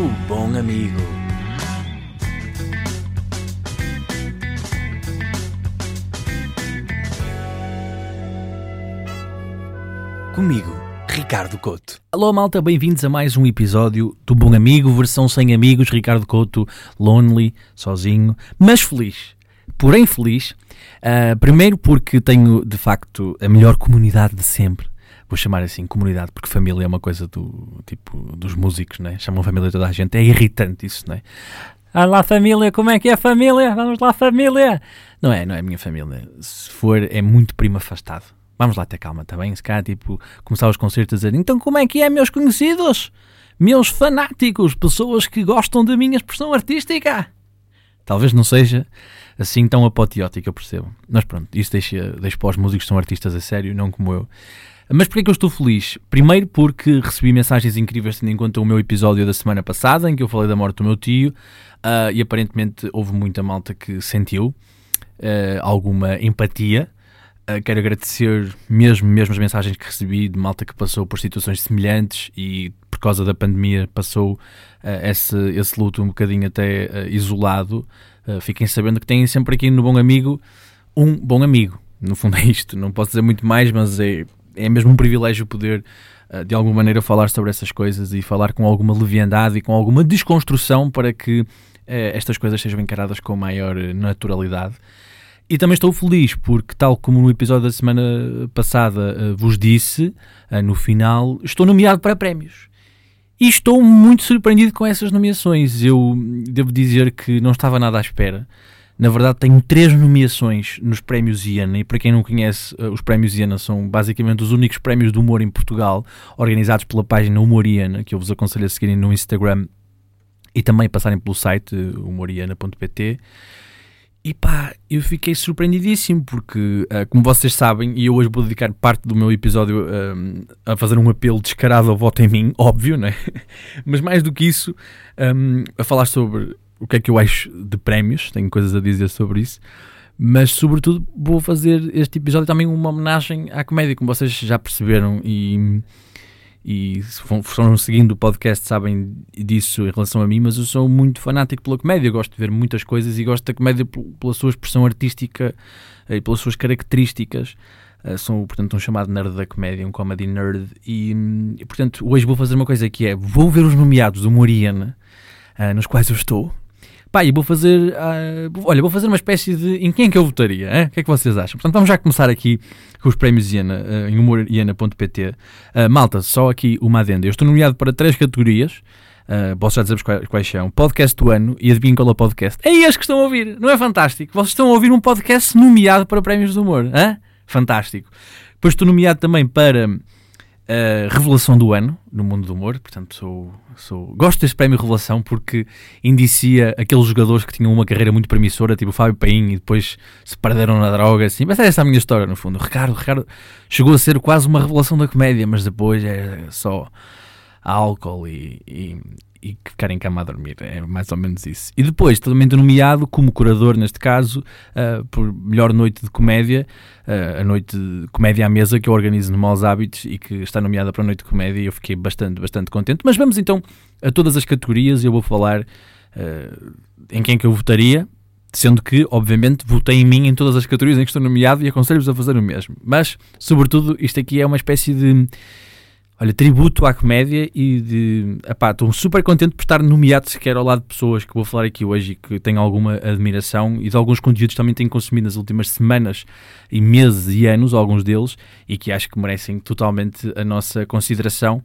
o bom amigo. Comigo, Ricardo Couto. Alô malta, bem-vindos a mais um episódio do Bom Amigo, versão sem amigos, Ricardo Couto, lonely, sozinho, mas feliz. Porém feliz, uh, primeiro porque tenho de facto a melhor comunidade de sempre. Vou chamar assim comunidade, porque família é uma coisa do tipo dos músicos, né? Chamam família toda a gente, é irritante isso, né? Ah lá família, como é que é família? Vamos lá família! Não é, não é minha família. Se for, é muito primo afastado Vamos lá ter calma, está bem? Se cá, tipo, começar os concertos a dizer então como é que é, meus conhecidos? Meus fanáticos, pessoas que gostam da minha expressão artística? Talvez não seja assim tão apoteótico, eu percebo. Mas pronto, isso deixa, deixa para os músicos que são artistas a sério, não como eu. Mas porquê que eu estou feliz? Primeiro porque recebi mensagens incríveis tendo em conta o meu episódio da semana passada, em que eu falei da morte do meu tio, uh, e aparentemente houve muita malta que sentiu uh, alguma empatia Uh, quero agradecer mesmo, mesmo as mensagens que recebi de malta que passou por situações semelhantes e por causa da pandemia passou esse, esse luto um bocadinho até isolado. fiquem sabendo que têm sempre aqui no Bom Amigo um bom amigo. No fundo é isto, não posso dizer muito mais, mas é, é mesmo um privilégio poder de alguma maneira falar sobre essas coisas e falar com alguma leviandade e com alguma desconstrução para que estas coisas sejam encaradas com maior naturalidade. E também estou feliz porque, tal como no episódio da semana passada uh, vos disse, uh, no final, estou nomeado para prémios. E estou muito surpreendido com essas nomeações. Eu devo dizer que não estava nada à espera. Na verdade, tenho três nomeações nos prémios IANA. E para quem não conhece, uh, os prémios IANA são basicamente os únicos prémios de humor em Portugal, organizados pela página Humor IANA, que eu vos aconselho a seguirem no Instagram e também passarem pelo site humoriana.pt. E pá, eu fiquei surpreendidíssimo porque, uh, como vocês sabem, e eu hoje vou dedicar parte do meu episódio a fazer um apelo descarado ao voto em mim, óbvio, né? Mas mais do que isso, um, a falar sobre o que é que eu acho de prémios, tenho coisas a dizer sobre isso. Mas, sobretudo, vou fazer este episódio também uma homenagem à comédia, como vocês já perceberam. E e se foram seguindo o podcast sabem disso em relação a mim, mas eu sou muito fanático pela comédia, gosto de ver muitas coisas e gosto da comédia pela sua expressão artística eh, e pelas suas características. Uh, sou, portanto, um chamado nerd da comédia, um comedy nerd, e, portanto, hoje vou fazer uma coisa que é, vou ver os nomeados do Moriana, uh, nos quais eu estou, Pá, e vou fazer. Uh, olha, vou fazer uma espécie de. Em quem é que eu votaria? Hein? O que é que vocês acham? Portanto, vamos já começar aqui com os prémios Iana, uh, em humoriana.pt. Uh, ah, malta, só aqui uma adenda. Eu estou nomeado para três categorias. Uh, posso já dizer quais, quais são. Podcast do ano e adivinhem qual é o podcast. É este que estão a ouvir, não é fantástico? Vocês estão a ouvir um podcast nomeado para prémios do humor. Hein? Fantástico. Depois estou nomeado também para revelação do ano no mundo do humor. Portanto, sou, sou, gosto deste prémio Revelação porque indicia aqueles jogadores que tinham uma carreira muito promissora, tipo o Fábio Paim, e depois se perderam na droga. Assim. Mas é essa a minha história, no fundo. O Ricardo, Ricardo chegou a ser quase uma revelação da comédia, mas depois é só álcool e, e, e ficar em cama a dormir. É mais ou menos isso. E depois, também nomeado como curador, neste caso, uh, por melhor noite de comédia, uh, a noite de comédia à mesa que eu organizo no Maus Hábitos e que está nomeada para a noite de comédia e eu fiquei bastante, bastante contente. Mas vamos então a todas as categorias. Eu vou falar uh, em quem que eu votaria. Sendo que, obviamente, votei em mim em todas as categorias em que estou nomeado e aconselho-vos a fazer o mesmo. Mas, sobretudo, isto aqui é uma espécie de olha, tributo à comédia e de. Epá, estou super contente por estar nomeado sequer ao lado de pessoas que vou falar aqui hoje e que tenho alguma admiração e de alguns conteúdos que também tenho consumido nas últimas semanas e meses e anos, alguns deles, e que acho que merecem totalmente a nossa consideração.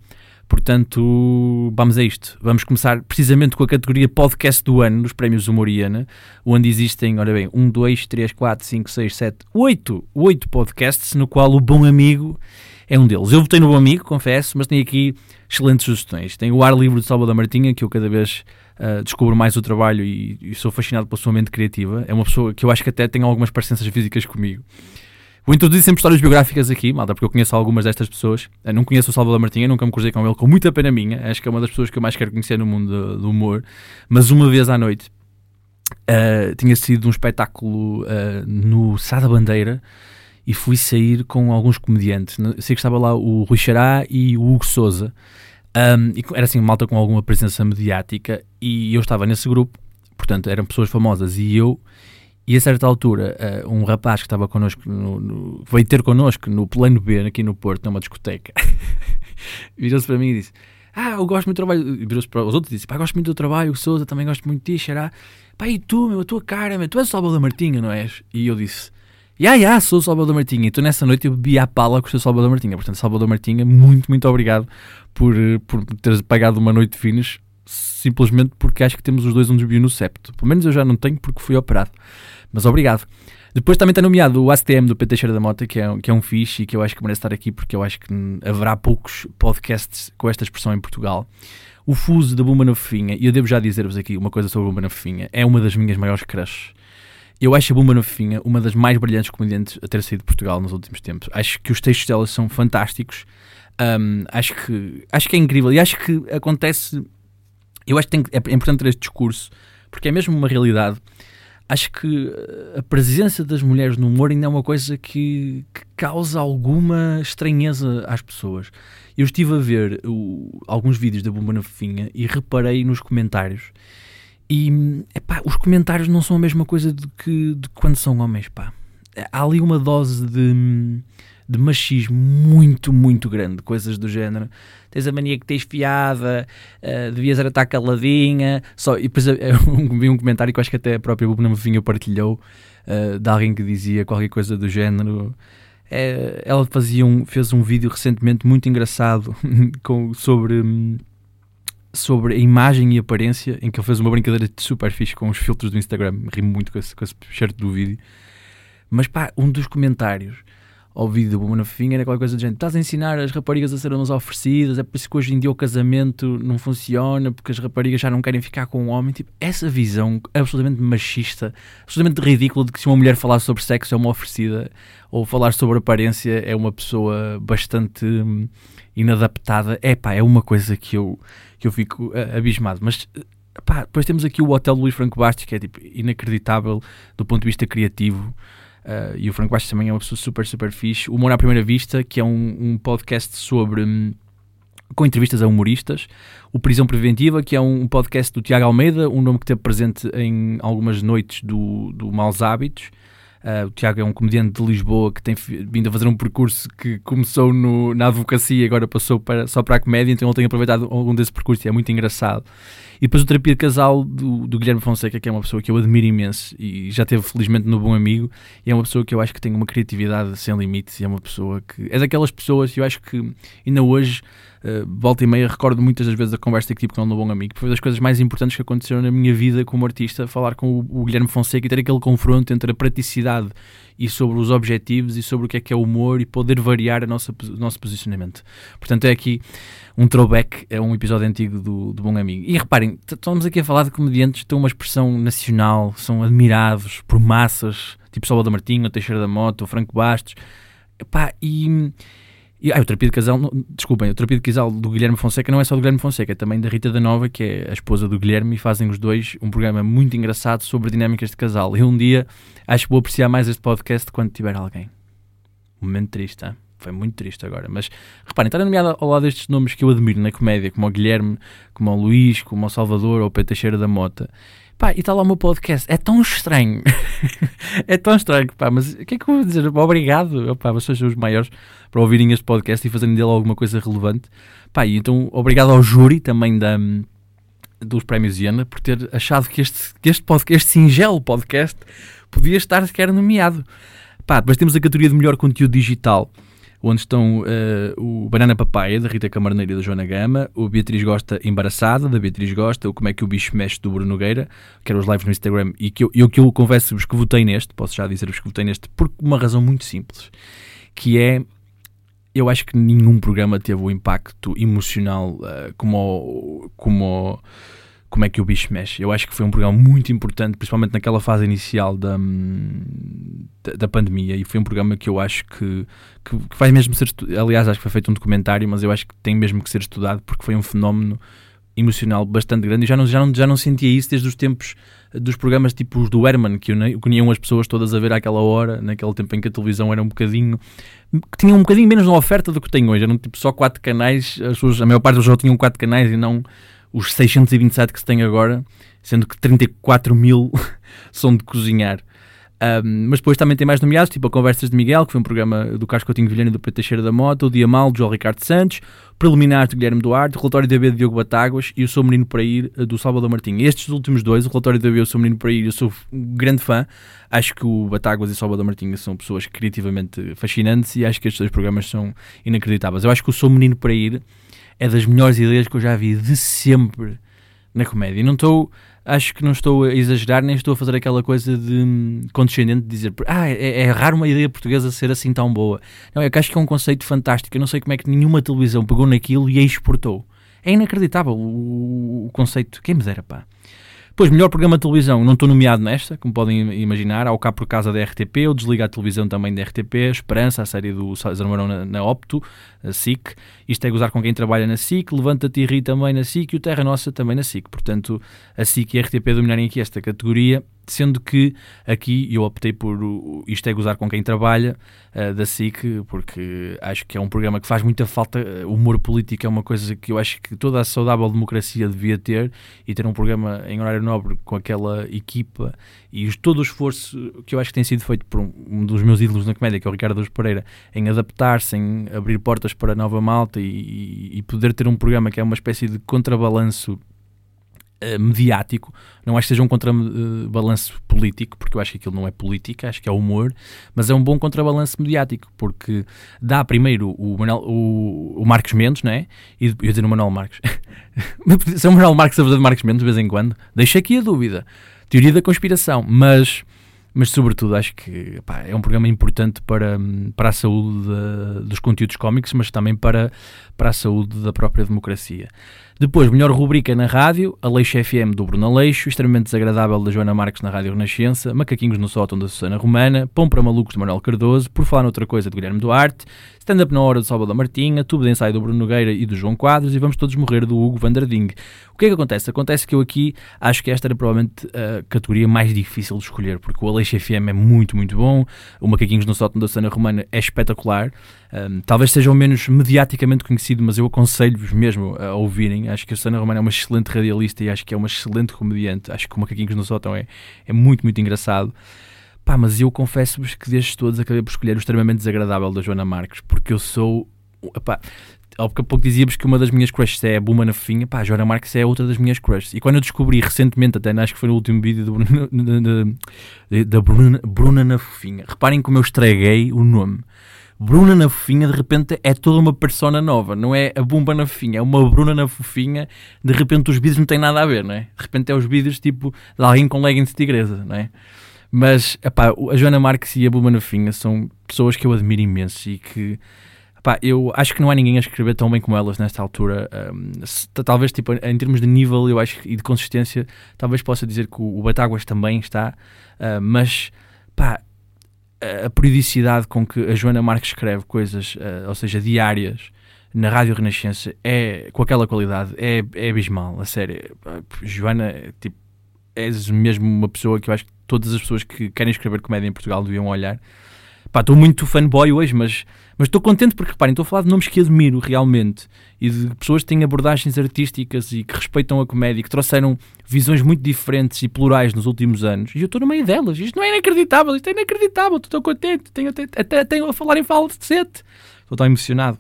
Portanto, vamos a isto. Vamos começar precisamente com a categoria Podcast do Ano dos Prémios Humoriana, onde existem, olha bem, 1, 2, 3, 4, 5, 6, 7, 8, 8 podcasts, no qual o bom amigo é um deles. Eu votei no Bom Amigo, confesso, mas tenho aqui excelentes sugestões. Tem o Ar Livre de Salvador Martinha, que eu cada vez uh, descubro mais o trabalho e, e, sou fascinado pela sua mente criativa. É uma pessoa que eu acho que até tem algumas parecenças físicas comigo. Vou introduzir sempre histórias biográficas aqui, malta, porque eu conheço algumas destas pessoas. Eu não conheço o Salvador Martinha, nunca me cruzei com ele, com muita pena minha. Acho que é uma das pessoas que eu mais quero conhecer no mundo do, do humor. Mas uma vez à noite uh, tinha sido um espetáculo uh, no Sá da Bandeira e fui sair com alguns comediantes. Sei que estava lá o Rui Xará e o Hugo Souza. Um, era assim, malta com alguma presença mediática, e eu estava nesse grupo, portanto, eram pessoas famosas, e eu, e a certa altura, uh, um rapaz que estava connosco, no, no, veio ter connosco no plano B, aqui no Porto, numa discoteca, virou-se para mim e disse: Ah, eu gosto muito do trabalho. Virou-se para os outros e disse: Pá, gosto muito do trabalho, o Souza também gosto muito de ti, xará. Pá, e tu, meu, a tua cara, meu, tu és o Salvador Martinha, não és? E eu disse: Ya, yeah, yeah, sou o Salvador Martinha. Então nessa noite eu bebi à pala com o seu Salvador Martinha. Portanto, Salvador Martinha, muito, muito obrigado por, por teres pagado uma noite de finos, simplesmente porque acho que temos os dois um desvio no septo. Pelo menos eu já não tenho porque fui operado. Mas obrigado. Depois também está nomeado o ACTM do PT Cheira da Mota, que é, que é um fixe e que eu acho que merece estar aqui porque eu acho que haverá poucos podcasts com esta expressão em Portugal. O Fuso da Bumba na Fofinha, e eu devo já dizer-vos aqui uma coisa sobre a Bumba na Fofinha, é uma das minhas maiores crushes. Eu acho a Bumba na Fofinha uma das mais brilhantes comediantes a ter saído de Portugal nos últimos tempos. Acho que os textos dela são fantásticos. Um, acho, que, acho que é incrível. E acho que acontece. Eu acho que tem, é importante ter este discurso, porque é mesmo uma realidade. Acho que a presença das mulheres no humor ainda é uma coisa que, que causa alguma estranheza às pessoas. Eu estive a ver o, alguns vídeos da Bumba na Fofinha e reparei nos comentários e epá, os comentários não são a mesma coisa do que de quando são homens. Pá. Há ali uma dose de, de machismo muito, muito grande. Coisas do género. Tens a mania que tens fiada, uh, devias era estar caladinha. Só, e depois eu, vi um comentário que eu acho que até a própria Bubna Movinha partilhou uh, de alguém que dizia qualquer coisa do género. Ela fazia um, fez um vídeo recentemente muito engraçado com, sobre. Sobre a imagem e aparência, em que ele fez uma brincadeira super fixe com os filtros do Instagram. Rimo muito com esse, com esse shirt do vídeo. Mas pá, um dos comentários ao vídeo do Buma na Fofinha era qualquer coisa do género: estás a ensinar as raparigas a serem oferecidas, é por isso que hoje em dia o casamento não funciona, porque as raparigas já não querem ficar com um homem. Tipo, essa visão absolutamente machista, absolutamente ridícula de que se uma mulher falar sobre sexo é uma oferecida, ou falar sobre aparência é uma pessoa bastante hum, inadaptada. É pá, é uma coisa que eu que eu fico uh, abismado. Mas pá, depois temos aqui o Hotel Luís Franco Bastos, que é tipo, inacreditável do ponto de vista criativo. Uh, e o Franco Bastos também é uma pessoa super, super fixe. O Humor à Primeira Vista, que é um, um podcast sobre. Um, com entrevistas a humoristas. O Prisão Preventiva, que é um podcast do Tiago Almeida, um nome que esteve presente em algumas noites do, do Maus Hábitos. Uh, o Tiago é um comediante de Lisboa que tem vindo a fazer um percurso que começou no, na advocacia e agora passou para, só para a comédia, então ele tem aproveitado algum desse percurso e é muito engraçado. E depois o Terapia de Casal do, do, Guilherme Fonseca, que é uma pessoa que eu admiro imenso e já teve felizmente no Bom Amigo, e é uma pessoa que eu acho que tem uma criatividade sem limites e é uma pessoa que é daquelas pessoas eu acho que ainda hoje uh, volta e meia, recordo muitas das vezes a conversa que tive com ele no Bom Amigo. Foi das coisas mais importantes que aconteceram na minha vida como artista, falar com o, o Guilherme Fonseca e ter aquele confronto entre a praticidade e sobre os objetivos e sobre o que é que é humor e poder variar a nossa, o nosso posicionamento. Portanto, é aqui um throwback, é um episódio antigo do, do Bom Amigo. E reparem, estamos aqui a falar de comediantes que têm uma expressão nacional, são admirados por massas, tipo Salvador Martinho, Teixeira da Moto, o Franco Bastos. Epá, e e, ah, o Terapia de Casal, desculpem, o Terapia de Casal do Guilherme Fonseca não é só do Guilherme Fonseca, é também da Rita da Nova, que é a esposa do Guilherme, e fazem os dois um programa muito engraçado sobre dinâmicas de casal. E um dia acho que vou apreciar mais este podcast quando tiver alguém. Um momento triste, hein? Foi muito triste agora. Mas reparem, estar nomeado ao lado destes nomes que eu admiro na comédia, como o Guilherme, como o Luís, como o Salvador ou o Pedro Teixeira da Mota. Pá, e está lá o meu podcast. É tão estranho. é tão estranho, pá, mas o que é que eu vou dizer? Obrigado, pá, vocês são os maiores para ouvirem este podcast e fazerem dele alguma coisa relevante. Pá, e então obrigado ao júri também da, dos Prémios Iana por ter achado que este, que este, podcast, este singelo podcast podia estar sequer nomeado. Pá, depois temos a categoria de melhor conteúdo digital onde estão uh, o Banana Papaya, da Rita Camarneira e da Joana Gama, o Beatriz Gosta Embaraçada, da Beatriz Gosta, o Como é que o Bicho Mexe, do Bruno Nogueira, que eram os lives no Instagram, e que eu, eu, eu confesso-vos que votei neste, posso já dizer-vos que votei neste, por uma razão muito simples, que é, eu acho que nenhum programa teve o impacto emocional uh, como, o, como o, como é que o bicho mexe. Eu acho que foi um programa muito importante, principalmente naquela fase inicial da, da, da pandemia, e foi um programa que eu acho que, que, que vai mesmo ser. Aliás, acho que foi feito um documentário, mas eu acho que tem mesmo que ser estudado porque foi um fenómeno emocional bastante grande e já não, já, não, já não sentia isso desde os tempos dos programas tipo os do Herman, que uniam as pessoas todas a ver àquela hora, naquele tempo em que a televisão era um bocadinho. que tinha um bocadinho menos na oferta do que tem hoje. Eram tipo só quatro canais, as pessoas, a maior parte das pessoas tinham quatro canais e não os 627 que se tem agora, sendo que 34 mil são de cozinhar. Um, mas depois também tem mais nomeados, tipo a Conversas de Miguel, que foi um programa do Carlos Coutinho Vilhena e do Pedro Teixeira da Mota, o Dia Mal, de João Ricardo Santos, Preliminar de Guilherme Duarte, o Relatório da B de Diogo Batáguas e o Sou Menino para Ir do Salvador Martinho. Estes últimos dois, o Relatório da B e o Sou Menino para Ir, eu sou um grande fã. Acho que o Batáguas e o Salvador Martinho são pessoas criativamente fascinantes e acho que estes dois programas são inacreditáveis. Eu acho que o Sou Menino para Ir é das melhores ideias que eu já vi de sempre na comédia. Não estou acho que não estou a exagerar, nem estou a fazer aquela coisa de hum, condescendente de dizer ah, é, é, raro uma ideia portuguesa ser assim tão boa. Não, é que acho que é um conceito fantástico. Eu não sei como é que nenhuma televisão pegou naquilo e a exportou. É inacreditável o, o conceito. Quem me dera, pá. Pois, melhor programa de televisão, não estou nomeado nesta, como podem imaginar, ao cá por causa da RTP, o Desliga a televisão também da RTP, Esperança, a série do César Marão na, na Opto, a SIC, isto é gozar com quem trabalha na SIC, Levanta-te e Ri também na SIC e o Terra Nossa também na SIC. Portanto, a SIC e a RTP dominarem aqui esta categoria sendo que aqui eu optei por isto é gozar com quem trabalha uh, da SIC, porque acho que é um programa que faz muita falta. O humor político é uma coisa que eu acho que toda a saudável democracia devia ter e ter um programa em horário nobre com aquela equipa e todo o esforço que eu acho que tem sido feito por um, dos meus ídolos na comédia, que é o Ricardo Dos Pereira, em adaptar-se, em abrir portas para a nova malta e, e poder ter um programa que é uma espécie de contrabalanço eh, mediático, não acho que seja um contrabalanço político, porque eu acho que aquilo não é política, acho que é humor, mas é um bom contrabalanço mediático, porque dá primeiro o, Manuel, o, o Marcos Mendes, não é? E eu dizer o Manuel Marcos. Se é o Manuel Marcos a fazer de Marcos Mendes de vez em quando, deixa aqui a dúvida. Teoria da conspiração, mas mas sobretudo acho que pá, é um programa importante para, para a saúde de, dos conteúdos cómicos, mas também para, para a saúde da própria democracia. Depois, melhor rubrica na rádio, Aleixo FM do Bruno Aleixo, Extremamente Desagradável da Joana Marques na Rádio Renascença, Macaquinhos no Sótão da Susana Romana, Pão para Malucos de Manuel Cardoso, Por Falar Noutra Coisa de Guilherme Duarte, Stand-up na Hora do Salvador Martinha, Tubo de Ensaio do Bruno Nogueira e do João Quadros e Vamos Todos Morrer do Hugo Vanderding. O que é que acontece? Acontece que eu aqui acho que esta era provavelmente a categoria mais difícil de escolher, porque o Aleixo FM é muito, muito bom, o Macaquinhos no Sótão da Susana Romana é espetacular, um, talvez seja o menos mediaticamente conhecido, mas eu aconselho-vos mesmo a ouvirem. Acho que a Susana Romana é uma excelente radialista e acho que é uma excelente comediante. Acho que o Macaquinhos no Sótão é, é muito, muito engraçado. Pá, mas eu confesso-vos que destes todos acabei por escolher o extremamente desagradável da Joana Marques, porque eu sou. Epá, há pouco dizíamos que uma das minhas crushes é a Buma na Fofinha, pá, a Joana Marques é outra das minhas crushes. E quando eu descobri recentemente, até acho que foi no último vídeo da Bruna, Bruna na Fofinha, reparem como eu estraguei o nome. Bruna na fofinha, de repente é toda uma persona nova, não é a Bumba na fofinha, é uma Bruna na fofinha, de repente os vídeos não têm nada a ver, não é? De repente é os vídeos tipo de alguém com leggings de tigresa, não é? Mas, epá, a Joana Marques e a Bumba na fofinha são pessoas que eu admiro imenso e que, epá, eu acho que não há ninguém a escrever tão bem como elas nesta altura. Um, talvez, tipo, em termos de nível, eu acho, e de consistência, talvez possa dizer que o, o Batáguas também está, uh, mas, pá, a periodicidade com que a Joana Marques escreve coisas, uh, ou seja, diárias, na Rádio Renascença, é, com aquela qualidade, é, é abismal, a sério. Joana, tipo, és mesmo uma pessoa que eu acho que todas as pessoas que querem escrever comédia em Portugal deviam olhar. Pá, estou muito fanboy hoje, mas mas estou contente porque, reparem, estou a falar de nomes que admiro realmente e de pessoas que têm abordagens artísticas e que respeitam a comédia, que trouxeram visões muito diferentes e plurais nos últimos anos. E eu estou no meio delas. Isto não é inacreditável, isto é inacreditável. Estou contente, tenho, até, até tenho a falar em fala de sete. Estou tão emocionado.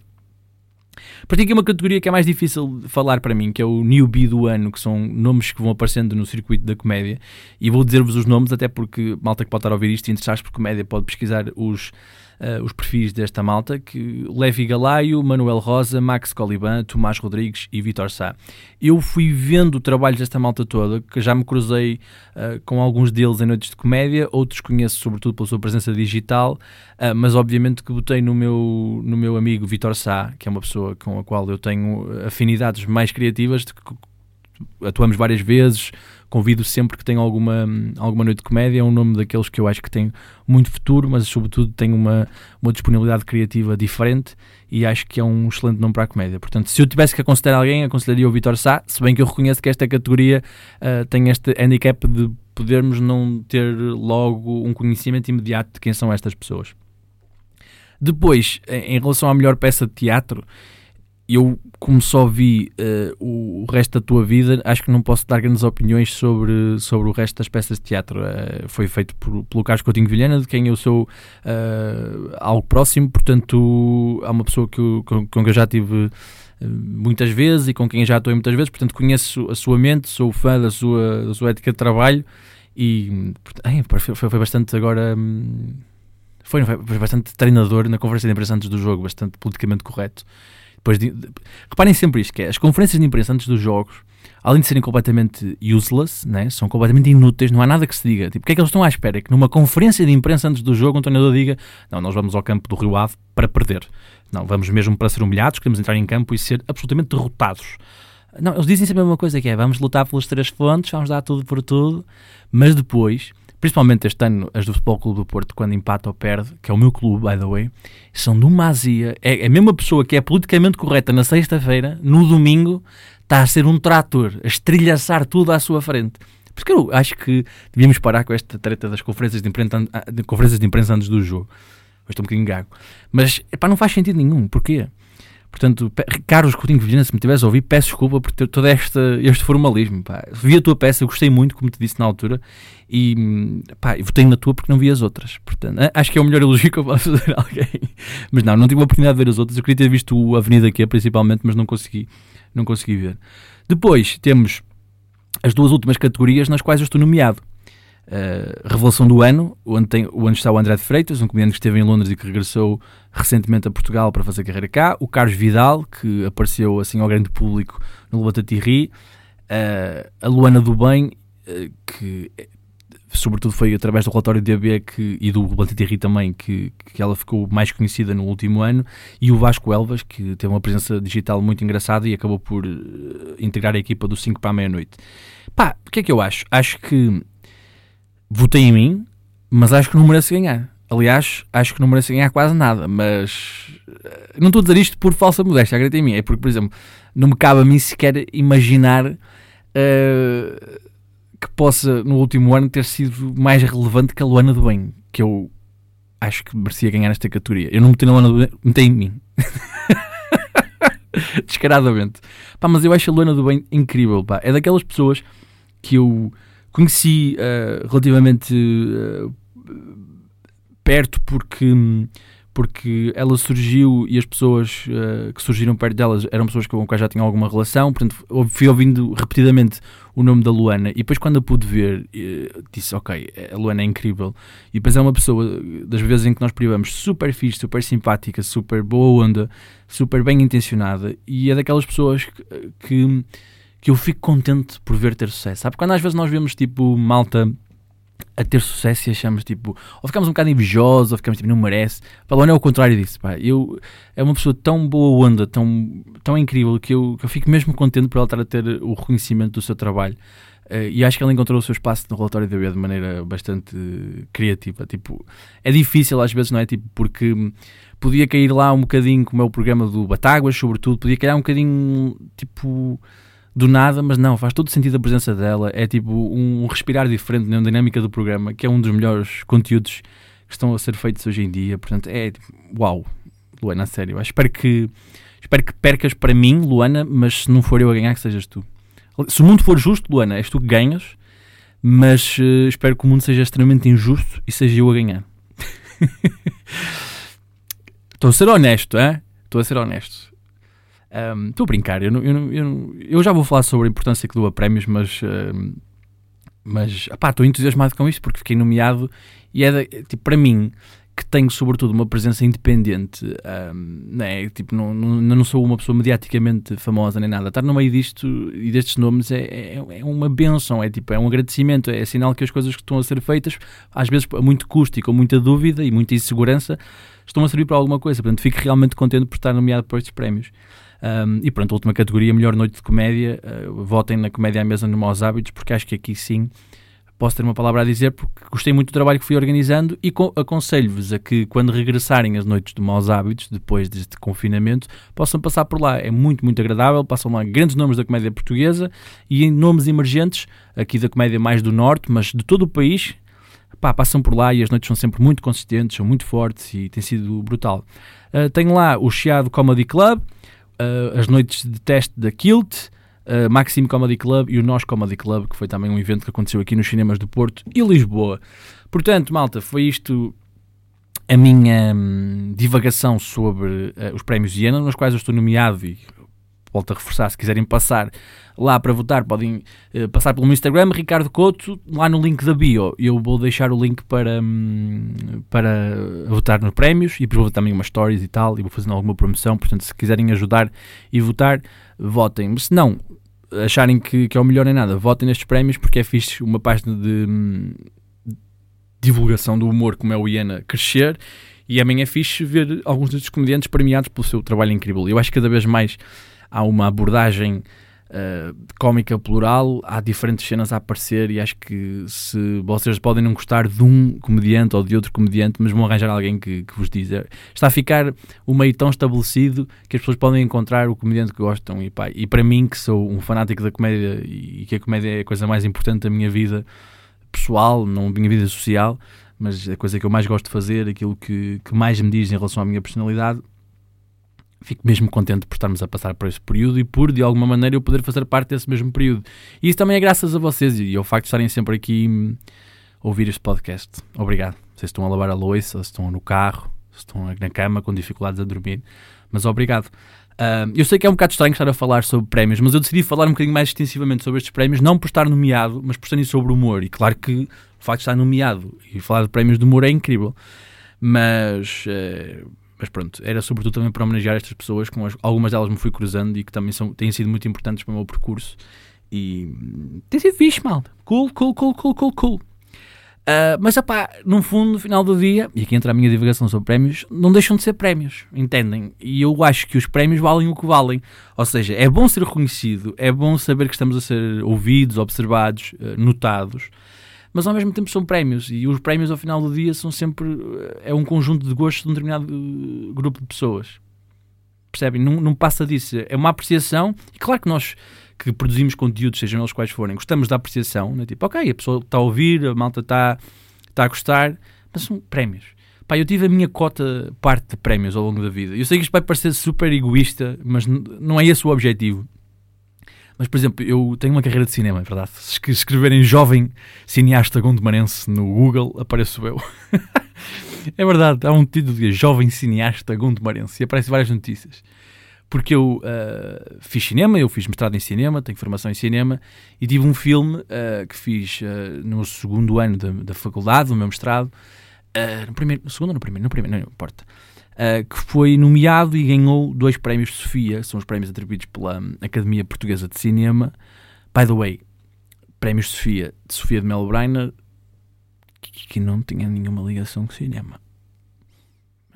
Partiu aqui uma categoria que é mais difícil de falar para mim, que é o newbie do ano, que são nomes que vão aparecendo no circuito da comédia. E vou dizer-vos os nomes, até porque malta que pode estar a ouvir isto e interessar-se por comédia pode pesquisar os uh, os perfis desta malta, que Levi Galaio, Manuel Rosa, Max Coliban, Tomás Rodrigues e Vitor Sá. Eu fui vendo trabalhos desta malta toda, que já me cruzei uh, com alguns deles em noites de comédia, outros conheço sobretudo pela sua presença digital, uh, mas obviamente que botei no meu, no meu amigo Vitor Sá, que é uma pessoa com a qual eu tenho afinidades mais criativas, atuamos várias vezes, convido sempre que tenho alguma, alguma noite de comédia. É um nome daqueles que eu acho que tem muito futuro, mas sobretudo tem uma, uma disponibilidade criativa diferente e acho que é um excelente nome para a comédia. Portanto, se eu tivesse que aconselhar alguém, aconselharia o Vitor Sá, se bem que eu reconheço que esta categoria uh, tem este handicap de podermos não ter logo um conhecimento imediato de quem são estas pessoas. Depois, em relação à melhor peça de teatro, eu, como só vi uh, o, resto da tua vida, acho que não posso dar grandes opiniões sobre, sobre o resto das peças de teatro. Uh, foi feito por, pelo Carlos Coutinho Vilhena, de quem eu sou uh, algo próximo, portanto, há uma pessoa que eu, com, com, que eu já tive muitas vezes e com quem já atuei muitas vezes, portanto, conheço a sua mente, sou fã da sua, da sua ética de trabalho e portanto, foi, foi bastante agora. Hum, foi, foi bastante treinador na conferência de imprensa antes do jogo, bastante politicamente correto. Depois de, reparem sempre isto, que é, as conferências de imprensa antes dos jogos, além de serem completamente useless, né, são completamente inúteis, não há nada que se diga. Tipo, o que é que eles estão à espera? Que numa conferência de imprensa antes do jogo um treinador diga não, nós vamos ao campo do Rio Ave para perder. Não, vamos mesmo para ser humilhados, queremos entrar em campo e ser absolutamente derrotados. Não, eles dizem sempre a mesma coisa, que é vamos lutar pelas três fontes, vamos dar tudo por tudo, mas depois principalmente este ano, as do Futebol Clube do Porto, quando empata ou perde, que é o meu clube, by the way, são de uma azia. É, é a mesma pessoa que é politicamente correta na sexta-feira, no domingo, está a ser um trator, a estrilhaçar tudo à sua frente. Porque eu acho que devíamos parar com esta treta das conferências de imprensa, de conferências de imprensa antes do jogo. Hoje estou um bocadinho gago. Mas, epá, não faz sentido nenhum. Porquê? Portanto, Carlos Coutinho Vilhena, se me tivesse a ouvir, peço desculpa por ter todo este, este formalismo. Pá. Vi a tua peça, gostei muito, como te disse na altura, e pá, votei na tua porque não vi as outras. Portanto, acho que é o melhor elogio que eu posso fazer a alguém. Mas não, não tive a oportunidade de ver as outras. Eu queria ter visto o Avenida Q, principalmente, mas não consegui, não consegui ver. Depois temos as duas últimas categorias nas quais eu estou nomeado. Uh, revelação do ano, onde, tem, onde está o André de Freitas, um comediante que esteve em Londres e que regressou recentemente a Portugal para fazer carreira cá, o Carlos Vidal, que apareceu assim ao grande público no Levanta Tirri, uh, a Luana do Bem, uh, que sobretudo foi através do relatório de AB que, e do Levanta Tirri também que, que ela ficou mais conhecida no último ano, e o Vasco Elvas, que teve uma presença digital muito engraçada e acabou por integrar a equipa do 5 para a meia-noite. Pá, o que é que eu acho? Acho que votei em mim, mas acho que não mereço ganhar. Aliás, acho que não mereço ganhar quase nada, mas eh, não estou a dizer isto por falsa modéstia, acredita em mim. É porque, por exemplo, não me cabe a mim sequer imaginar uh, que possa, no último ano, ter sido mais relevante que a Luana do Bem, que eu acho que merecia ganhar esta categoria. Eu não meti na Luana do Bem, meti em mim. Descaradamente. Pá, mas eu acho a Luana do Bem incrível, pá. É daquelas pessoas que eu Conheci uh, relativamente uh, perto porque, porque ela surgiu e as pessoas uh, que surgiram perto delas eram pessoas com quem já tinham alguma relação, portanto fui ouvindo repetidamente o nome da Luana. E depois quando a pude ver disse ok, a Luana é incrível. E depois é uma pessoa das vezes em que nós privamos super fixe, super simpática, super boa onda, super bem intencionada e é daquelas pessoas que, que que eu fico contente por ver ter sucesso. Sabe? Quando às vezes nós vemos tipo malta a ter sucesso e achamos tipo, ou ficamos um bocado invejosos, ou ficamos tipo, não merece. Pá, não é o contrário disso. Pá. Eu, é uma pessoa tão boa onda, tão, tão incrível, que eu, que eu fico mesmo contente por ela estar a ter o reconhecimento do seu trabalho. Uh, e acho que ela encontrou o seu espaço no relatório da UB de maneira bastante criativa. Tipo, é difícil às vezes, não é? Tipo, porque podia cair lá um bocadinho, como é o programa do Batáguas, sobretudo, podia cair um bocadinho, tipo do nada, mas não, faz todo sentido a presença dela. É tipo um respirar diferente na dinâmica do programa, que é um dos melhores conteúdos que estão a ser feitos hoje em dia. Portanto, é tipo, uau, Luana, a sério. Espero que, espero que percas para mim, Luana, mas se não for eu a ganhar, que sejas tu. Se o mundo for justo, Luana, és tu que ganhas, mas uh, espero que o mundo seja extremamente injusto e seja eu a ganhar. Estou a ser honesto, é? Estou a ser honesto. Estou um, a brincar, eu, não, eu, não, eu, não, eu, já vou falar sobre a importância que dou a prémios, mas um, mas estou entusiasmado com isto porque fiquei nomeado e é de, tipo, para mim que tenho sobretudo uma presença independente, um, né? tipo, não, não, não sou uma pessoa mediaticamente famosa nem nada. Estar no meio disto e destes nomes é, é, é, uma benção, é, tipo, é um agradecimento, é sinal que as coisas que estão a ser feitas, às vezes a muito custo e com muita dúvida e muita insegurança, estão a servir para alguma coisa. Portanto, fico realmente contente por estar nomeado para estes prémios. Um, e pronto, a última categoria, melhor noite de comédia. Uh, votem na Comédia à Mesa no Maus Hábitos, porque acho que aqui sim posso ter uma palavra a dizer, porque gostei muito do trabalho que fui organizando e aconselho-vos a que, quando regressarem as noites de Maus Hábitos, depois deste confinamento, possam passar por lá. É muito, muito agradável. Passam lá grandes nomes da comédia portuguesa e nomes emergentes, aqui da comédia mais do Norte, mas de todo o país. Pá, passam por lá e as noites são sempre muito consistentes, são muito fortes e tem sido brutal. Uh, tenho lá o Chiado Comedy Club, uh, as noites de teste da Kilt, uh, Maxime Comedy Club e o Nós Comedy Club, que foi também um evento que aconteceu aqui nos cinemas do Porto e Lisboa. Portanto, malta, foi isto a minha hum, divagação sobre uh, os prémios Iena, nos quais eu estou nomeado e volto a reforçar, se quiserem passar lá para votar, podem uh, passar pelo meu Instagram, Ricardo Couto, lá no link da bio. Eu vou deixar o link para, um, para votar nos prémios e depois vou também umas stories e tal, e vou fazendo alguma promoção. Portanto, se quiserem ajudar e votar, votem. Mas se não acharem que, que é o melhor em nada, votem nestes prémios porque é fixe uma página de hum, divulgação do humor como é o Iena crescer e amanhã é fixe ver alguns destes comediantes premiados pelo seu trabalho incrível. Eu acho que cada vez mais há uma abordagem uh, cómica plural, há diferentes cenas a aparecer e acho que se vocês podem não gostar de um comediante ou de outro comediante, mas vão arranjar alguém que, que vos diz. Está a ficar o meio tão estabelecido que as pessoas podem encontrar o comediante que gostam e, pá, e para mim que sou um fanático da comédia e que a comédia é a coisa mais importante da minha vida pessoal, não da minha vida social, mas a coisa que eu mais gosto de fazer, aquilo que, que mais me diz em relação à minha personalidade, fico mesmo contente por estarmos a passar por esse período e por, de alguma maneira, eu poder fazer parte desse mesmo período. E isso também é graças a vocês e ao facto de estarem sempre aqui hum, a ouvir este podcast. Obrigado. Vocês estão a lavar a louça, se estão no carro, se estão na cama com dificuldades a dormir, mas obrigado. Uh, eu sei que é um bocado estranho estar a falar sobre prémios, mas eu decidi falar um bocadinho mais extensivamente sobre estes prémios, não por estar nomeado, mas por estarem sobre o humor. E claro que o facto de estar nomeado e falar de prémios de humor é incrível. Mas uh, mas pronto, era sobretudo também para homenagear estas pessoas, com as, algumas delas me fui cruzando e que também são, têm sido muito importantes para o meu percurso. E tem sido fixe, malta. Cool, cool, cool, cool, cool, cool. Uh, mas, no fundo, no final do dia, e aqui entra a minha divulgação sobre prémios, não deixam de ser prémios, entendem? E eu acho que os prémios valem o que valem. Ou seja, é bom ser reconhecido, é bom saber que estamos a ser ouvidos, observados, uh, notados, mas ao mesmo tempo são prémios e os prémios ao final do dia são sempre é um conjunto de gostos de um determinado eh, grupo de pessoas percebem? Não, não passa disso, é uma apreciação e claro que nós que produzimos conteúdos, sejam eles quais forem, gostamos da apreciação, né? tipo, ok, a pessoa está a ouvir, a malta está, está a gostar, mas são prémios. Pá, eu tive a minha cota parte de prémios ao longo da vida. Eu sei que isto vai parecer super egoísta, mas não é esse o objetivo. Mas, por exemplo, eu tenho uma carreira de cinema, é verdade. Se escreverem jovem cineasta gondomarense no Google, apareço eu. é verdade, há um título de jovem cineasta gondomarense e aparecem várias notícias. Porque eu uh, fiz cinema, eu fiz mestrado em cinema, tenho formação em cinema e tive um filme uh, que fiz uh, no segundo ano da, da faculdade, do meu mestrado. no primeiro, no segundo ou no primeiro? No primeiro, não importa uh, que foi nomeado e ganhou dois prémios de Sofia, que são os prémios atribuídos pela Academia Portuguesa de Cinema. By the way, prémios de Sofia, de Sofia de Mel Brainer, que, que não tinha nenhuma ligação com cinema.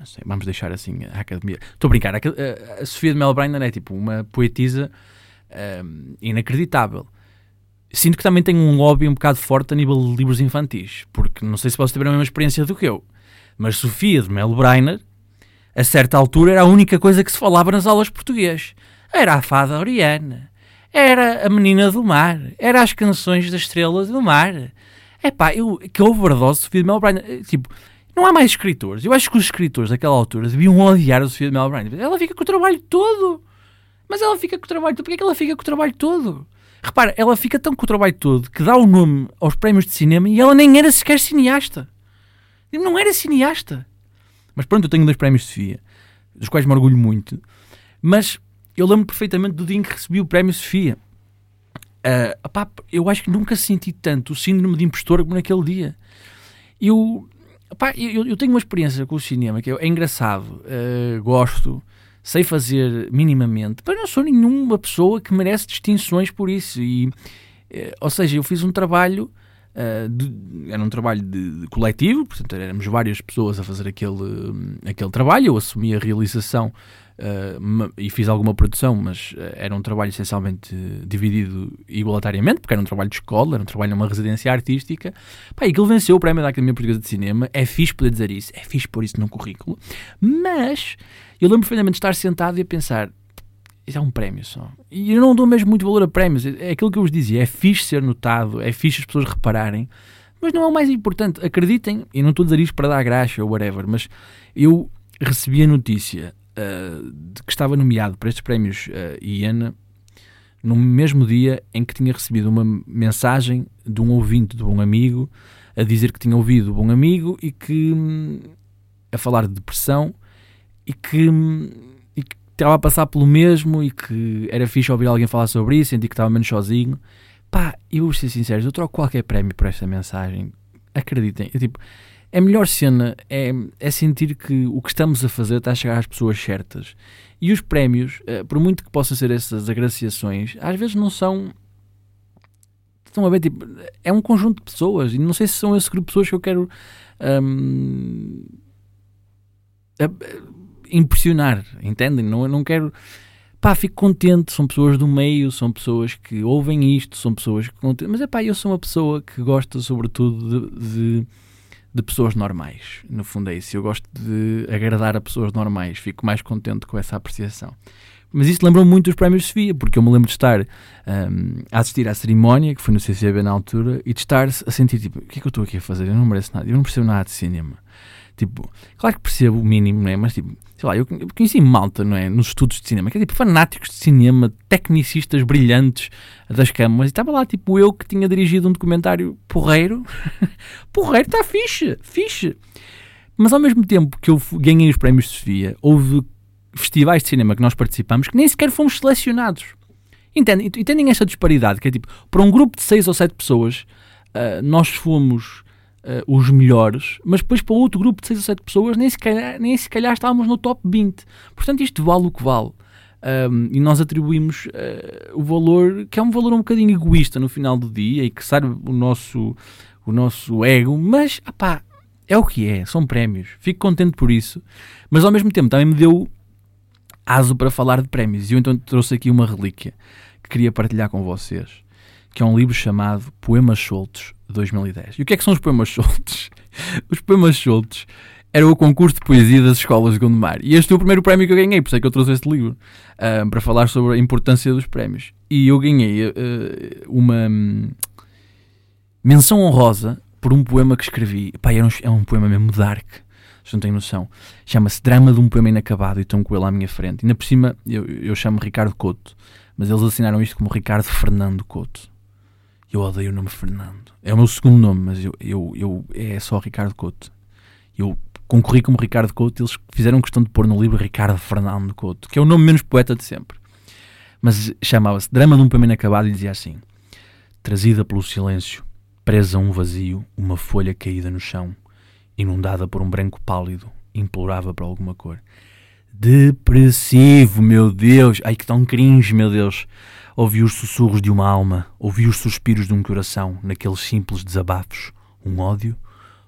Sei, vamos deixar assim a Academia. Estou a brincar, a, a, a Sofia de Mel Brainer é tipo uma poetisa um, inacreditável. Sinto que também tem um lobby um bocado forte a nível de livros infantis, porque não sei se vocês tiveram a mesma experiência do que eu, mas Sofia de Mel Brainer a certa altura era a única coisa que se falava nas aulas de português. Era a fada Oriana, era a menina do mar, era as canções das estrelas do mar. É pá, eu, que overdose de Sofia de Mel Bryan. Eh, tipo, não há mais escritores. Eu acho que os escritores daquela altura deviam odiar a Sofia de Mel. Ela fica com o trabalho todo. Mas ela fica com o trabalho todo. Porquê é que ela fica com o trabalho todo? Repara, ela fica tão com o trabalho todo que dá o nome aos prémios de cinema e ela nem era sequer cineasta. Não era cineasta. Mas pronto, eu tenho dois prémios de Sofia, dos quais me orgulho muito. Mas eu lembro perfeitamente do dia em que recebi o prémio Sofia. Uh, opá, eu acho que nunca senti tanto o síndrome de impostor como naquele dia. Eu, opá, eu, eu, tenho uma experiência com o cinema que é, é engraçado, uh, gosto, sei fazer minimamente, mas não sou nenhuma pessoa que merece distinções por isso. E, uh, ou seja, eu fiz um trabalho Uh, de, era um trabalho de, de, coletivo, portanto éramos várias pessoas a fazer aquele, aquele trabalho, eu assumi a realização uh, e fiz alguma produção, mas uh, era um trabalho essencialmente dividido igualitariamente, porque era um trabalho de escola, era um trabalho numa residência artística, Pá, e ele venceu o prémio da Academia Portuguesa de Cinema, é fixe poder dizer isso, é fixe pôr isso num currículo, mas eu lembro perfeitamente de estar sentado e a pensar, isso é um prémio só. E eu não dou mesmo muito valor a prémios. É aquilo que eu vos dizia. É fixe ser notado, é fixe as pessoas repararem, mas não é o mais importante. Acreditem, e não estou a dizer isto para dar graxa ou whatever, mas eu recebi a notícia uh, de que estava nomeado para estes prémios uh, IANA no mesmo dia em que tinha recebido uma mensagem de um ouvinte de um amigo a dizer que tinha ouvido Bom Amigo e que hum, a falar de depressão e que hum, estava a passar pelo mesmo e que era fixe ouvir alguém falar sobre isso, senti que estava menos sozinho. Pá, eu vou ser sincero, eu troco qualquer prémio por esta mensagem. Acreditem, é tipo, a melhor cena é, é sentir que o que estamos a fazer está a chegar às pessoas certas. E os prémios, eh, por muito que possam ser essas agraciações, às vezes não são. Estão a ver, tipo, é um conjunto de pessoas e não sei se são esse grupo de pessoas que eu quero. Hum, impressionar, entendem? Não, não quero. Pá, fico contente, são pessoas do meio, são pessoas que ouvem isto, são pessoas que. Mas é pá, eu sou uma pessoa que gosta, sobretudo, de, de, de pessoas normais. No fundo é isso. Eu gosto de agradar a pessoas normais, fico mais contente com essa apreciação. Mas isso lembrou muito dos prémios Sofia, porque eu me lembro de estar um, a assistir à cerimónia, que foi no CCB na altura, e de estar a sentir, tipo, o que é que eu estou aqui a fazer? Eu não mereço nada, eu não percebo nada de cinema. Tipo, claro que percebo o mínimo, não é? Mas tipo, sei lá, eu conheci malta, não é? Nos estudos de cinema, que é tipo fanáticos de cinema, tecnicistas brilhantes das câmaras, e estava lá, tipo, eu que tinha dirigido um documentário porreiro. porreiro, está fixe, fixe. Mas ao mesmo tempo que eu ganhei os prémios de Sofia, houve festivais de cinema que nós participamos que nem sequer fomos selecionados. Entendem? Entendem esta disparidade? Que é tipo, para um grupo de seis ou sete pessoas, uh, nós fomos uh, os melhores, mas depois para outro grupo de 6 ou 7 pessoas nem se, calhar, nem se calhar estávamos no top 20. Portanto, isto vale o que vale. Um, e nós atribuímos uh, o valor que é um valor um bocadinho egoísta no final do dia e que serve o nosso, o nosso ego, mas apá, é o que é, são prémios. Fico contente por isso, mas ao mesmo tempo também me deu aso para falar de prémios. E eu então trouxe aqui uma relíquia que queria partilhar com vocês, que é um livro chamado Poemas Soltos 2010. E o que é que são os poemas soltos? Os poemas soltos era o concurso de poesia das escolas de Gondomar. E este foi o primeiro prémio que eu ganhei, por isso é que eu trouxe este livro, uh, para falar sobre a importância dos prémios. E eu ganhei uh, uma um, menção honrosa por um poema que escrevi. Pá, é um, é um poema mesmo dark, se não têm noção. Chama-se Drama de um Poema Inacabado e estão com ele à minha frente. Ainda por cima, eu, eu chamo Ricardo Couto, mas eles assinaram isto como Ricardo Fernando Couto. Eu odeio o nome Fernando. É o meu segundo nome, mas eu, eu, eu é só Ricardo Couto. Eu concorri como Ricardo Couto eles fizeram questão de pôr no livro Ricardo Fernando Couto, que é o nome menos poeta de sempre. Mas chamava-se Drama de um Pameno Acabado e dizia assim: Trazida pelo silêncio, presa a um vazio, uma folha caída no chão, inundada por um branco pálido, implorava para alguma cor. Depressivo, meu Deus! Ai que tão cringe, meu Deus! Ouvi os sussurros de uma alma, ouvi os suspiros de um coração, naqueles simples desabafos, um ódio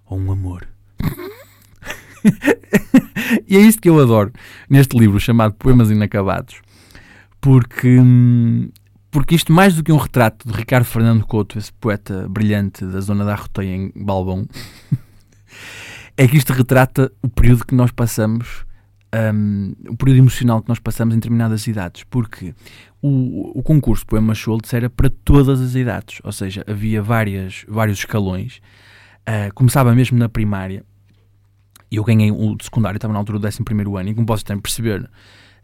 ou um amor. e é isto que eu adoro neste livro chamado Poemas Inacabados, porque, porque isto, mais do que um retrato de Ricardo Fernando Couto, esse poeta brilhante da zona da Arroteia em Balbão, é que isto retrata o período que nós passamos um, o período emocional que nós passamos em determinadas idades, porque o, o concurso Poema Schultz era para todas as idades, ou seja, havia várias, vários escalões, uh, começava mesmo na primária, e eu ganhei o de secundário, estava na altura do 11 ano, e como posso também perceber,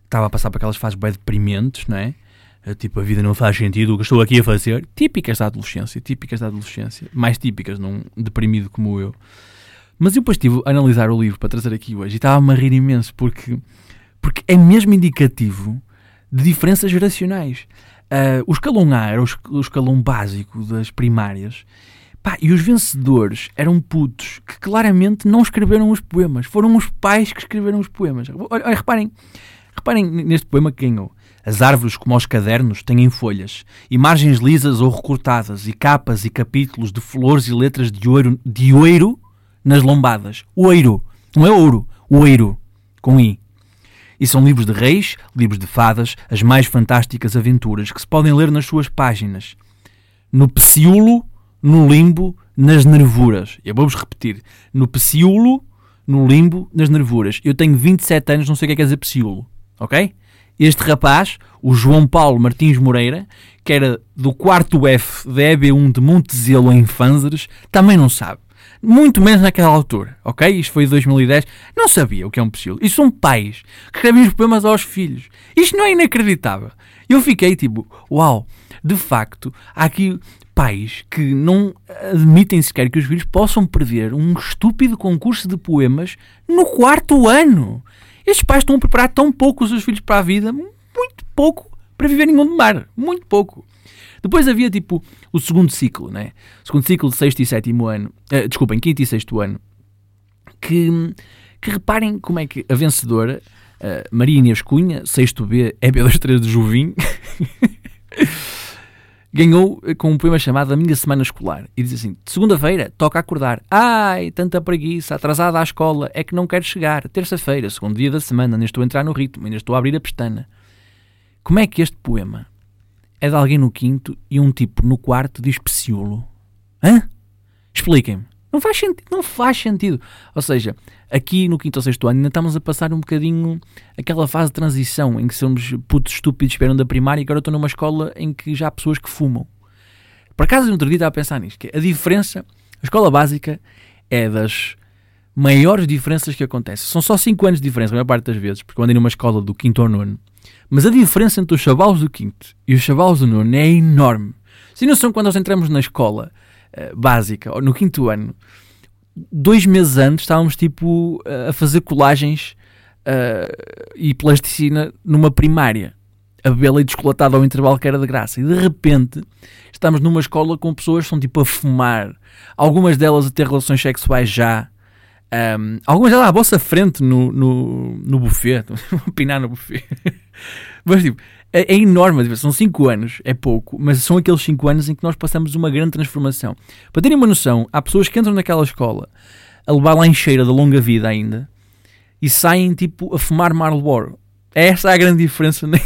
estava a passar por aquelas fases bem deprimentes, não é? Uh, tipo, a vida não faz sentido, o que estou aqui a fazer, típicas da adolescência, típicas da adolescência, mais típicas num deprimido como eu. Mas eu depois estive a analisar o livro para trazer aqui hoje e estava-me a rir imenso porque, porque é mesmo indicativo de diferenças geracionais. Uh, o escalão A era o escalão básico das primárias pá, e os vencedores eram putos que claramente não escreveram os poemas. Foram os pais que escreveram os poemas. Olha, olha reparem, reparem neste poema que ganhou. As árvores, como aos cadernos, têm folhas, e margens lisas ou recortadas, e capas e capítulos de flores e letras de ouro, de oiro nas lombadas. Oiro. Não é ouro. Oiro. Com I. E são livros de reis, livros de fadas, as mais fantásticas aventuras que se podem ler nas suas páginas. No peciúlo, no limbo, nas nervuras. Eu vou-vos repetir. No peciúlo, no limbo, nas nervuras. Eu tenho 27 anos, não sei o que é que dizer peciúlo. Ok? Este rapaz, o João Paulo Martins Moreira, que era do quarto F da EB1 de Montezelo em Fanzeres, também não sabe. Muito menos naquela altura, ok? Isto foi em 2010. Não sabia o que é um psicólogo. Isto são pais que escrevem os poemas aos filhos. Isto não é inacreditável. Eu fiquei tipo, uau, de facto, há aqui pais que não admitem sequer que os filhos possam perder um estúpido concurso de poemas no quarto ano. Estes pais estão a preparar tão pouco os seus filhos para a vida, muito pouco, para viverem onde mar. Muito pouco. Depois havia tipo o segundo ciclo, né? O segundo ciclo de sexto e sétimo ano, uh, desculpem, quinto e sexto ano, que, que reparem como é que a vencedora, uh, Maria Inês Cunha, sexto B, EB23 de Juvim, ganhou com um poema chamado A Minha Semana Escolar. E diz assim: segunda-feira, toca acordar. Ai, tanta preguiça, atrasada à escola, é que não quero chegar. Terça-feira, segundo dia da semana, ainda estou a entrar no ritmo, ainda estou a abrir a pestana. Como é que este poema é de alguém no quinto e um tipo no quarto diz peciolo. Hã? Expliquem-me. Não faz, sentido, não faz sentido. Ou seja, aqui no quinto ou sexto ano ainda estamos a passar um bocadinho aquela fase de transição em que somos putos estúpidos esperam da primária e agora estou numa escola em que já há pessoas que fumam. Por acaso, no outro dia estava a pensar nisto, que a diferença, a escola básica é das maiores diferenças que acontecem. São só 5 anos de diferença, a maior parte das vezes, porque eu andei numa escola do quinto ao nono mas a diferença entre os chavalos do quinto e os chavalos do nono é enorme. Se não são quando nós entramos na escola uh, básica, ou no quinto ano, dois meses antes estávamos tipo a fazer colagens uh, e plasticina numa primária. A beber leite chocolatado ao intervalo que era de graça. E de repente estamos numa escola com pessoas que são tipo a fumar. Algumas delas a ter relações sexuais já. Um, algumas delas à vossa frente no, no, no buffet. Pinar no buffet. Mas tipo, é, é enorme, são 5 anos, é pouco, mas são aqueles 5 anos em que nós passamos uma grande transformação. Para terem uma noção, há pessoas que entram naquela escola a levar lá em cheira da longa vida ainda e saem tipo a fumar Marlboro. É essa a grande diferença, nem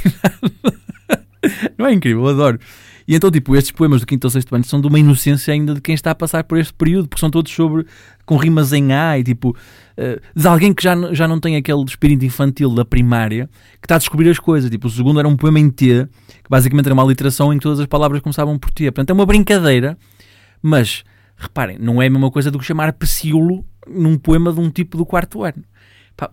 Não é incrível? Eu adoro. E então, tipo, estes poemas do quinto ou sexto ano são de uma inocência ainda de quem está a passar por este período, porque são todos sobre, com rimas em A e tipo, uh, de alguém que já, já não tem aquele espírito infantil da primária, que está a descobrir as coisas. Tipo, o segundo era um poema em T, que basicamente era uma literação em que todas as palavras começavam por T. Portanto, é uma brincadeira, mas, reparem, não é a mesma coisa do que chamar pecíolo num poema de um tipo do quarto ano.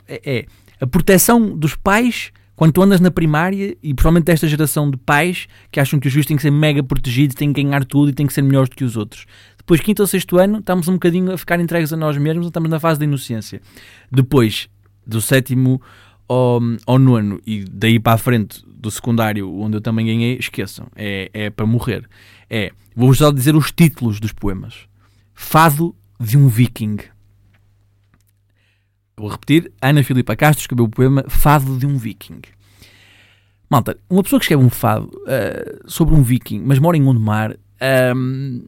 É, é a proteção dos pais quando tu andas na primária, e provavelmente desta geração de pais que acham que os juízes têm que ser mega protegidos, têm que ganhar tudo e têm que ser melhores do que os outros. Depois, quinto ou sexto ano, estamos um bocadinho a ficar entregues a nós mesmos, estamos na fase da inocência. Depois, do sétimo ao, ao nono e daí para a frente do secundário, onde eu também ganhei, esqueçam, é, é para morrer. É, vou-vos só dizer os títulos dos poemas. Fado de um Viking. Vou repetir, Ana Filipa Castro escreveu o poema Fado de um Viking. Malta, uma pessoa que escreve um fado uh, sobre um viking, mas mora em Gondomar, um,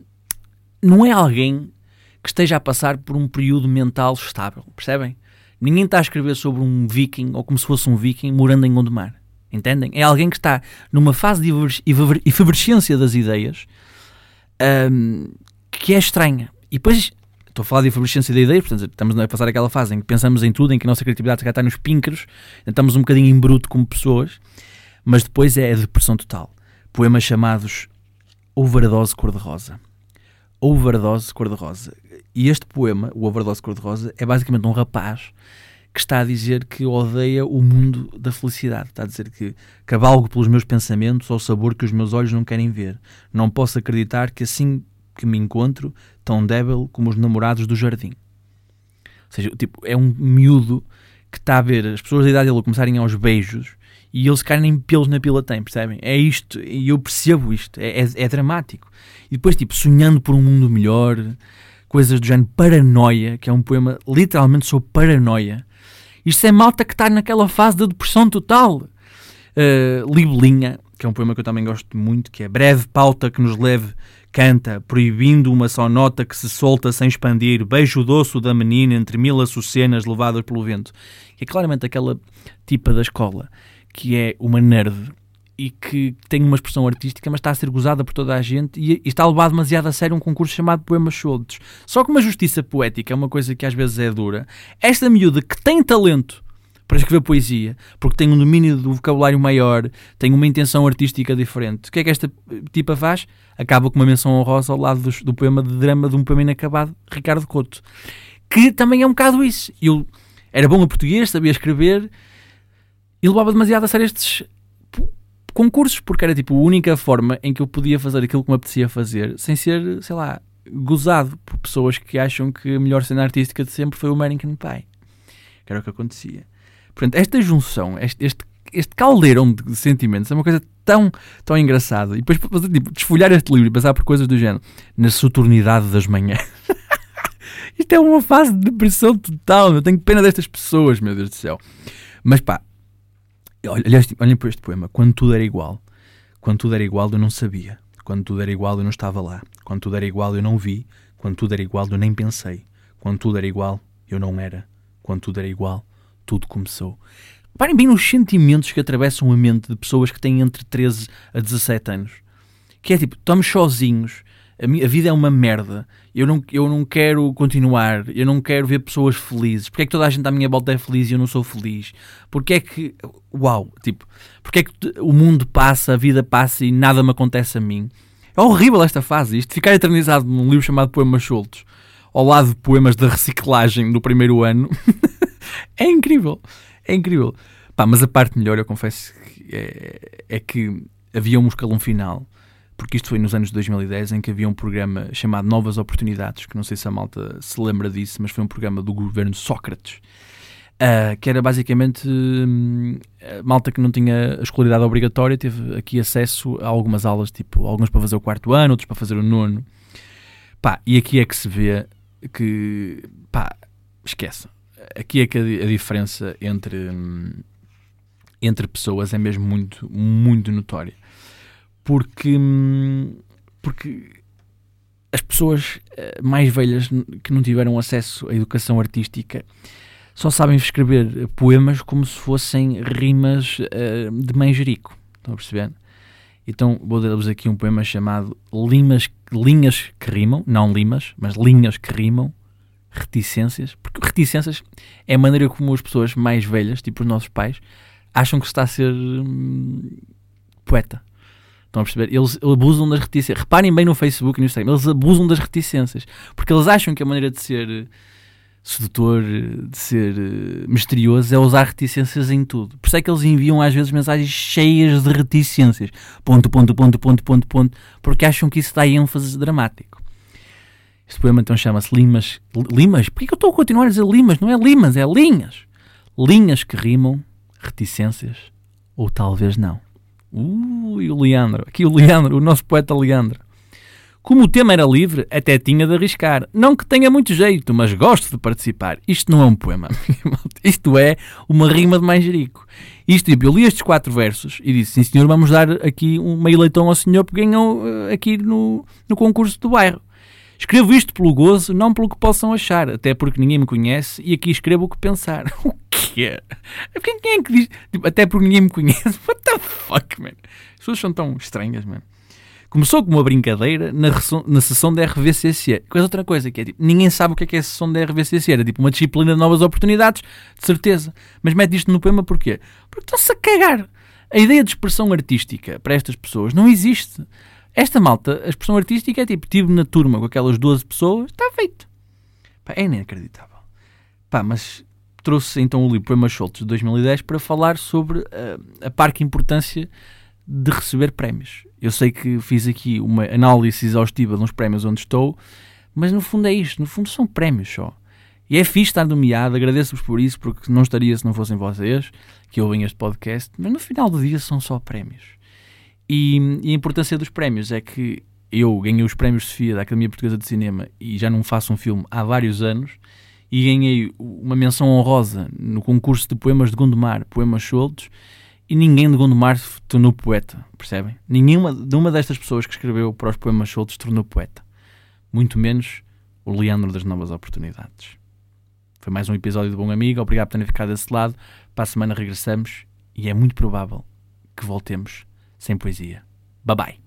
não é alguém que esteja a passar por um período mental estável, percebem? Ninguém está a escrever sobre um viking ou como se fosse um viking morando em Gondomar, entendem? É alguém que está numa fase de efervescência das ideias um, que é estranha. E depois Estou a falar de efervescência da ideia, portanto, estamos a passar aquela fase em que pensamos em tudo, em que a nossa criatividade está nos píncaros, estamos um bocadinho em bruto como pessoas, mas depois é a depressão total. Poemas chamados Overdose Cor-de-Rosa. Overdose Cor-de-Rosa. E este poema, o Overdose Cor-de-Rosa, é basicamente um rapaz que está a dizer que odeia o mundo da felicidade. Está a dizer que cavalgo pelos meus pensamentos ao sabor que os meus olhos não querem ver. Não posso acreditar que assim que me encontro, tão débil como os namorados do jardim. Ou seja, tipo, é um miúdo que está a ver as pessoas da idade dele começarem aos beijos e eles caem pelos na pila tem, percebem? É isto, e eu percebo isto, é, é, é, dramático. E depois, tipo, sonhando por um mundo melhor, coisas do género Paranoia, que é um poema literalmente sobre paranoia. Isto é malta que está naquela fase da depressão total. uh, Libelinha, que é um poema que eu também gosto muito, que é breve pauta que nos leve canta, proibindo uma só nota que se solta sem expandir, beijo doce da menina entre mil açucenas levadas pelo vento. Que é claramente aquela tipa da escola, que é uma nerd e que tem uma expressão artística, mas está a ser gozada por toda a gente e, e está levar demasiado a sério um concurso chamado Poemas Soltos. Só que uma justiça poética é uma coisa que às vezes é dura. Esta miúda que tem talento para escrever poesia, porque tem um domínio do vocabulário maior, tem uma intenção artística diferente. O que é que esta tipa faz? Acaba com uma menção honrosa ao lado do, do poema de drama de um poema inacabado, Ricardo Couto. Que também é um bocado isso. Eu era bom a português, sabia escrever e levava demasiado a sério estes concursos, porque era tipo a única forma em que eu podia fazer aquilo que me apetecia fazer, sem ser, sei lá, gozado por pessoas que acham que a melhor cena artística de sempre foi o American Pie. Que era o que acontecia. Portanto, esta junção, este, este, este caldeirão de sentimentos é uma coisa tão, tão engraçada. E depois tipo, desfolhar este livro e passar por coisas do género na soturnidade das manhãs. Isto é uma fase de depressão total. Eu tenho pena destas pessoas, meu Deus do céu. Mas pá, olhem para este poema. Quando tudo era igual. Quando tudo era igual, eu não sabia. Quando tudo era igual, eu não estava lá. Quando tudo era igual, eu não vi. Quando tudo era igual, eu nem pensei. Quando tudo era igual, eu não era. Quando tudo era igual, tudo começou. Parem bem nos sentimentos que atravessam a mente de pessoas que têm entre 13 a 17 anos. Que é tipo, estamos sozinhos, a, minha, a vida é uma merda, eu não, eu não quero continuar, eu não quero ver pessoas felizes. Porque é que toda a gente à minha volta é feliz e eu não sou feliz? Porque é que, uau, tipo, porque é que o mundo passa, a vida passa e nada me acontece a mim? É horrível esta fase, isto ficar eternizado num livro chamado Poemas Soltos, ao lado de poemas da reciclagem do primeiro ano, é incrível, é incrível. Pá, mas a parte melhor, eu confesso, é, é que havia um escalão final porque isto foi nos anos 2010 em que havia um programa chamado Novas Oportunidades, que não sei se a malta se lembra disso, mas foi um programa do governo Sócrates, uh, que era basicamente um, malta que não tinha a escolaridade obrigatória, teve aqui acesso a algumas aulas, tipo, alguns para fazer o quarto ano, outros para fazer o nono. Pá, e aqui é que se vê que, pá, esquece. Aqui é que a, diferença entre, hum, entre pessoas é mesmo muito, muito notória porque, porque as pessoas eh, mais velhas que não tiveram acesso à educação artística só sabem escrever poemas como se fossem rimas uh, de manjerico. Estão a perceber? Então vou dar-vos aqui um poema chamado Limas, Linhas que Rimam, não limas, mas linhas que rimam, reticências. Porque reticências é a maneira como as pessoas mais velhas, tipo os nossos pais, acham que está a ser hum, poeta. Estão a perceber? Eles abusam das reticências. Reparem bem no Facebook e no Instagram. Eles abusam das reticências. Porque eles acham que a maneira de ser eh, sedutor, de ser uh, misterioso, é usar reticências em tudo. Por isso é que eles enviam às vezes mensagens cheias de reticências. Ponto, ponto, ponto, ponto, ponto, ponto. Porque acham que isso dá ênfase dramático. Este poema então chama-se Limas. Limas? Porquê que eu estou a continuar a dizer Limas? Não é Limas, é linhas. Linhas que rimam, reticências, ou talvez não. Ui, o Leandro. Aqui o Leandro, o nosso poeta Leandro. Como o tema era livre, até tinha de arriscar. Não que tenha muito jeito, mas gosto de participar. Isto não é um poema. Isto é uma rima de manjerico. Isto, tipo, eu li estes quatro versos e disse, sim senhor, vamos dar aqui um meio leitão ao senhor porque ganhou uh, aqui no, no concurso do bairro. Escrevo isto pelo gozo, não pelo que possam achar, até porque ninguém me conhece e aqui escrevo o que pensar. O quê? É quem, é que diz? Tipo, até porque ninguém me conhece. What the fuck, man? As pessoas são tão estranhas, man. Começou com uma brincadeira na, na sessão da RVCC. Coisa outra coisa, que é tipo, ninguém sabe o que é que é a sessão da RVCC. Era tipo uma disciplina de novas oportunidades, de certeza. Mas mete isto no poema porquê? Porque estão-se a cagar. A ideia de expressão artística para estas pessoas não existe. Esta malta, a expressão artística é tipo, tive na turma com aquelas 12 pessoas, está feito. Pá, é inacreditável. Pá, mas trouxe então o livro Poemas Soltos de 2010 para falar sobre uh, a parca importância de receber prémios. Eu sei que fiz aqui uma análise exaustiva de uns prémios onde estou, mas no fundo é isto, no fundo são prémios só. E é fixe estar nomeado, agradeço-vos por isso, porque não estaria se não fossem vocês que ouvem este podcast, mas no final do dia são só prémios. E, e, a importância dos prémios é que eu ganhei os prémios Sofia da Academia Portuguesa de Cinema e já não faço um filme há vários anos e ganhei uma menção honrosa no concurso de poemas de Gondomar, Poemas Soltos, e ninguém de Gondomar se tornou poeta, percebem? Nenhuma, nenhuma destas pessoas que escreveu para os poemas soltos tornou poeta. Muito menos o Leandro das Novas Oportunidades. Foi mais um episódio do Bom Amigo. Obrigado por terem ficado desse lado. Para a semana regressamos e é muito provável que voltemos sem poesia. Bye bye.